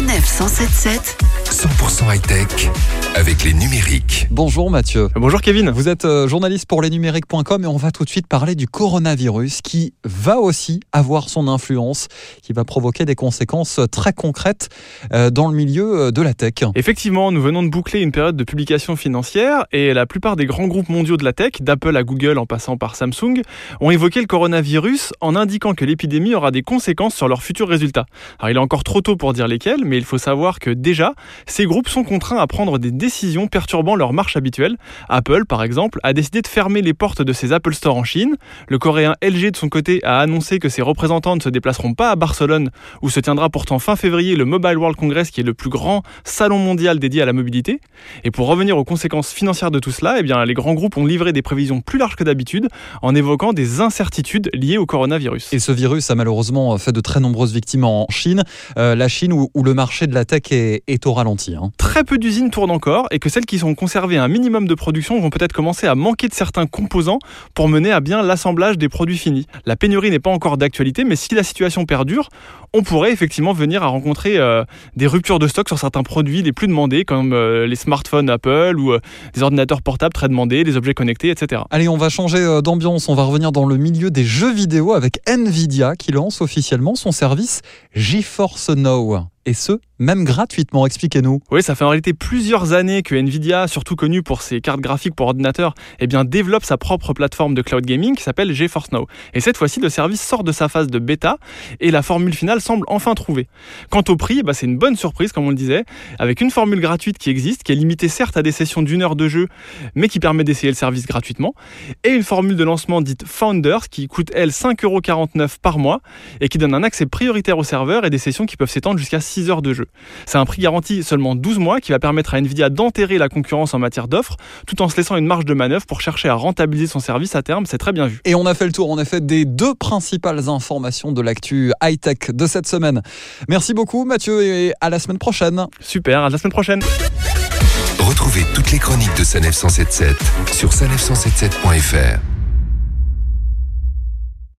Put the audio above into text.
177 100% high-tech avec les numériques. Bonjour Mathieu. Bonjour Kevin. Vous êtes euh, journaliste pour lesnumériques.com et on va tout de suite parler du coronavirus qui va aussi avoir son influence, qui va provoquer des conséquences très concrètes euh, dans le milieu euh, de la tech. Effectivement, nous venons de boucler une période de publication financière et la plupart des grands groupes mondiaux de la tech, d'Apple à Google en passant par Samsung, ont évoqué le coronavirus en indiquant que l'épidémie aura des conséquences sur leurs futurs résultats. Alors il est encore trop tôt pour dire lesquels, mais il faut savoir que déjà, ces groupes sont contraints à prendre des décisions perturbant leur marche habituelle. Apple, par exemple, a décidé de fermer les portes de ses Apple Store en Chine. Le coréen LG, de son côté, a annoncé que ses représentants ne se déplaceront pas à Barcelone, où se tiendra pourtant fin février le Mobile World Congress, qui est le plus grand salon mondial dédié à la mobilité. Et pour revenir aux conséquences financières de tout cela, eh bien, les grands groupes ont livré des prévisions plus larges que d'habitude, en évoquant des incertitudes liées au coronavirus. Et ce virus a malheureusement fait de très nombreuses victimes en Chine, euh, la Chine où, le marché de la tech est au ralenti. Hein. Très peu d'usines tournent encore et que celles qui sont conservées à un minimum de production vont peut-être commencer à manquer de certains composants pour mener à bien l'assemblage des produits finis. La pénurie n'est pas encore d'actualité, mais si la situation perdure, on pourrait effectivement venir à rencontrer euh, des ruptures de stock sur certains produits les plus demandés, comme euh, les smartphones Apple ou euh, des ordinateurs portables très demandés, des objets connectés, etc. Allez, on va changer d'ambiance, on va revenir dans le milieu des jeux vidéo avec Nvidia qui lance officiellement son service GeForce Now. Et ce, même gratuitement, expliquez-nous. Oui, ça fait en réalité plusieurs années que Nvidia, surtout connu pour ses cartes graphiques pour ordinateur, eh bien, développe sa propre plateforme de cloud gaming qui s'appelle GeForce Now. Et cette fois-ci, le service sort de sa phase de bêta et la formule finale semble enfin trouvée. Quant au prix, bah, c'est une bonne surprise, comme on le disait, avec une formule gratuite qui existe, qui est limitée certes à des sessions d'une heure de jeu, mais qui permet d'essayer le service gratuitement, et une formule de lancement dite Founders qui coûte, elle, 5,49€ par mois et qui donne un accès prioritaire au serveur et des sessions qui peuvent s'étendre jusqu'à 6 heures de jeu. C'est un prix garanti seulement 12 mois qui va permettre à Nvidia d'enterrer la concurrence en matière d'offres tout en se laissant une marge de manœuvre pour chercher à rentabiliser son service à terme, c'est très bien vu. Et on a fait le tour en effet des deux principales informations de l'actu high-tech de cette semaine. Merci beaucoup Mathieu et à la semaine prochaine. Super, à la semaine prochaine. Retrouvez toutes les chroniques de Sanef 177 sur sanef177.fr.